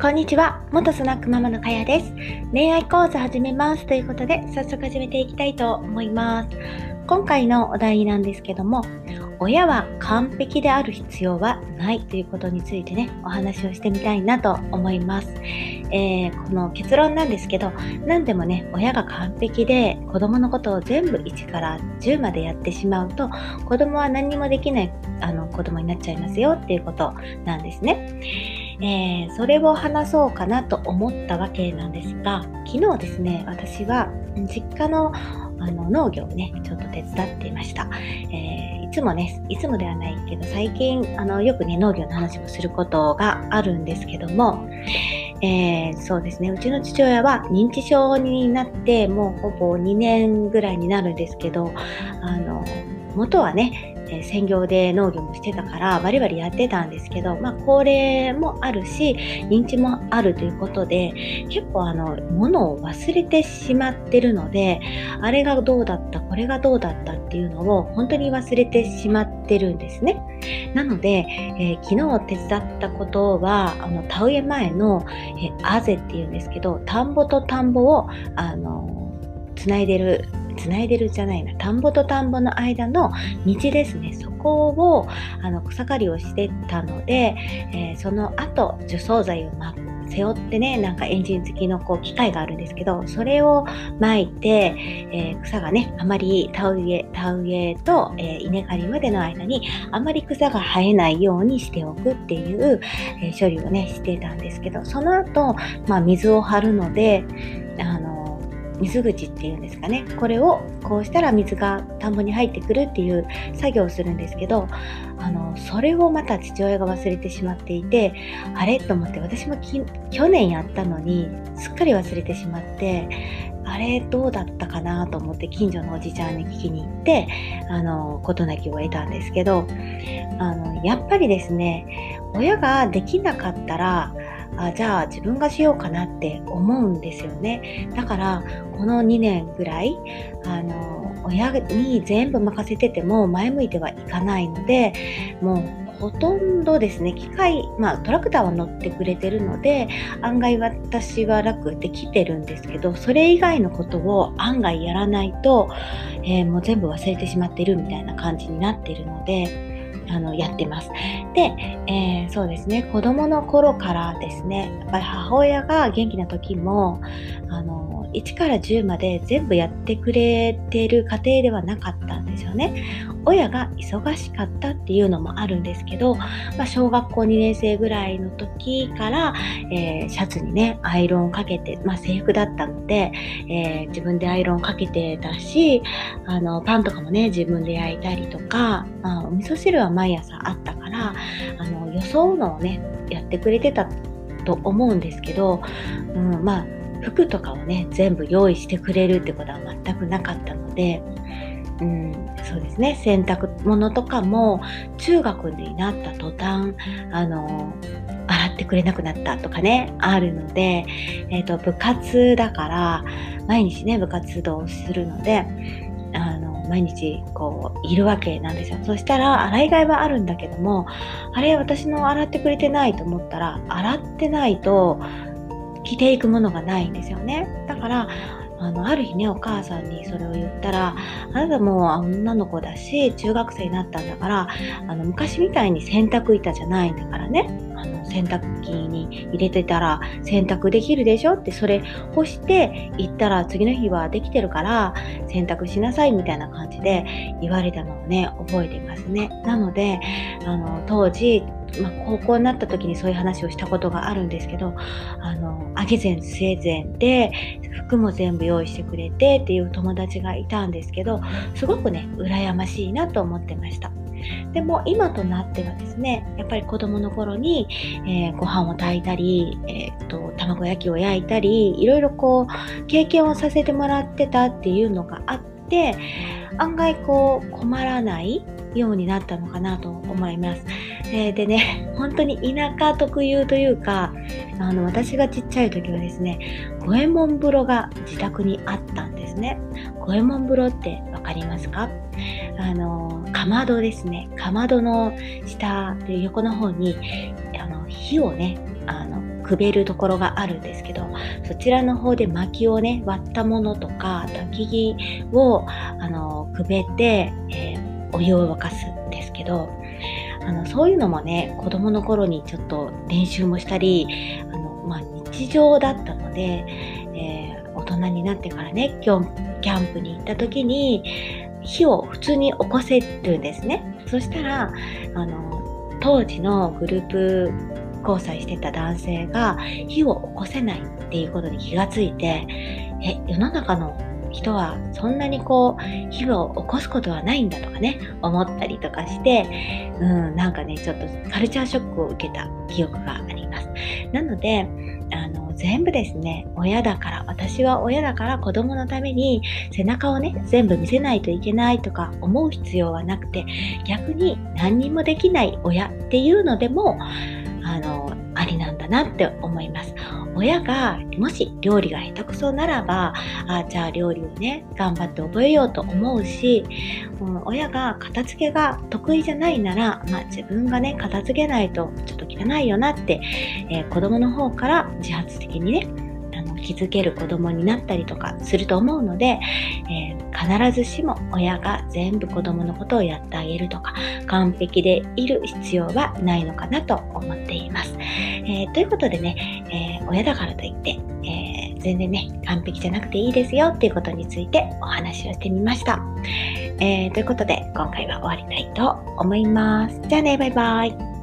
こんにちは。元スナックママのかやです。恋愛講座始めますということで早速始めていきたいと思います。今回のお題なんですけども親は完璧である必要はないということについてねお話をしてみたいなと思います、えー、この結論なんですけど何でもね親が完璧で子供のことを全部1から10までやってしまうと子供は何にもできないあの子供になっちゃいますよっていうことなんですね、えー、それを話そうかなと思ったわけなんですが昨日ですね私は実家のあの農業をねちょっと手伝っていました、えーいつもね、いつもではないけど、最近、あの、よくね、農業の話をすることがあるんですけども、えー、そうですね、うちの父親は認知症になって、もうほぼ2年ぐらいになるんですけど、あの、元はね、え専業で農業もしてたからバリバリやってたんですけど、まあ、高齢もあるし認知もあるということで結構あの物を忘れてしまってるのであれがどうだったこれがどうだったっていうのを本当に忘れてしまってるんですね。なので、えー、昨日手伝ったことはあの田植え前の、えー、あぜっていうんですけど田んぼと田んぼをあのつないでるつないでるじゃないな。田んぼと田んぼの間の道ですね。そこをあの草刈りをしてたので、えー、その後除草剤をま背負ってねなんかエンジン付きのこう機械があるんですけどそれを巻いて、えー、草がねあまり田植え田植えと、えー、稲刈りまでの間にあまり草が生えないようにしておくっていう、え処理をねしてたんですけどその後、まあ、水を張るのであ水口っていうんですかね。これをこうしたら水が田んぼに入ってくるっていう作業をするんですけどあのそれをまた父親が忘れてしまっていてあれと思って私も去年やったのにすっかり忘れてしまってあれどうだったかなと思って近所のおじちゃんに聞きに行ってあの事なきを得たんですけどあのやっぱりですね親ができなかったらあじゃあ自分がしようかなって思うんですよね。だからこの2年ぐらいあの親に全部任せてても前向いてはいかないのでもうほとんどですね機械、まあ、トラクターは乗ってくれてるので案外私は楽できてるんですけどそれ以外のことを案外やらないと、えー、もう全部忘れてしまってるみたいな感じになってるのであのやってます。で、えー、そうですね子供の頃からですねやっぱり母親が元気な時もあの1から10まで全部やってくれてる家庭ではなかったんですよね。親が忙しかったっていうのもあるんですけど、まあ、小学校2年生ぐらいの時から、えー、シャツにねアイロンをかけて、まあ、制服だったので、えー、自分でアイロンをかけてたしあのパンとかもね自分で焼いたりとか、まあ、お味噌汁は毎朝あったからあの装うのをねやってくれてたと思うんですけど、うん、まあ服とかをね全部用意してくれるってことは全くなかったので、うん、そうですね。洗濯物とかも中学になった途端あの洗ってくれなくなったとかねあるので、えーと、部活だから毎日ね部活動をするのであの毎日こういるわけなんですよ。そしたら洗い替えはあるんだけどもあれ私の洗ってくれてないと思ったら洗ってないと着ていくものがないんですよね。だからあのある日ねお母さんにそれを言ったらあなたも女の子だし中学生になったんだからあの昔みたいに洗濯板じゃないんだからね。あの洗濯機に入れてたら洗濯できるでしょってそれ干して行ったら次の日はできてるから洗濯しなさいみたいな感じで言われたのをね覚えてますね。なのであの当時まあ、高校になった時にそういう話をしたことがあるんですけどあの上げ膳据え膳で服も全部用意してくれてっていう友達がいたんですけどすごくね羨ましいなと思ってました。でも今となってはですねやっぱり子供の頃に、えー、ご飯を炊いたり、えーと、卵焼きを焼いたりいろいろこう経験をさせてもらってたっていうのがあって案外こう困らないようになったのかなと思います。えー、でね、本当に田舎特有というか、あの私がちっちゃい時はですね、五右衛門風呂が自宅にあったんですね。五右衛門風呂って分かりますか？あの、かまどですね。かまどの下で横の方にあの火をね、あのくべるところがあるんですけどそちらの方で薪をね割ったものとか焚き木をあのくべて、えー、お湯を沸かすんですけどあのそういうのもね子供の頃にちょっと練習もしたりあの、まあ、日常だったので、えー、大人になってからね今日キャンプに行った時に火を普通に起こせるんですね。そしたらあの当時のグループ交際してた男性が火を起こせないっていうことに気がついてえ世の中の人はそんなにこう火を起こすことはないんだとかね思ったりとかしてうんなんかねちょっとカルチャーショックを受けた記憶があります。なのであの全部ですね親だから私は親だから子供のために背中をね全部見せないといけないとか思う必要はなくて逆に何にもできない親っていうのでもあのありなんだなって思います。親がもし料理が下手くそならばあじゃあ料理をね頑張って覚えようと思うし、うん、親が片付けが得意じゃないなら、まあ、自分がね片付けないとちょっと汚いよなって、えー、子供の方から自発的にね気づける子供になったりとかすると思うので、えー、必ずしも親が全部子供のことをやってあげるとか完璧でいる必要はないのかなと思っています。えー、ということでね、えー、親だからといって、え全然ね完璧じゃなくていいですよっていうことについてお話をしてみました。えということで今回は終わりたいと思います。じゃあねバイバイ。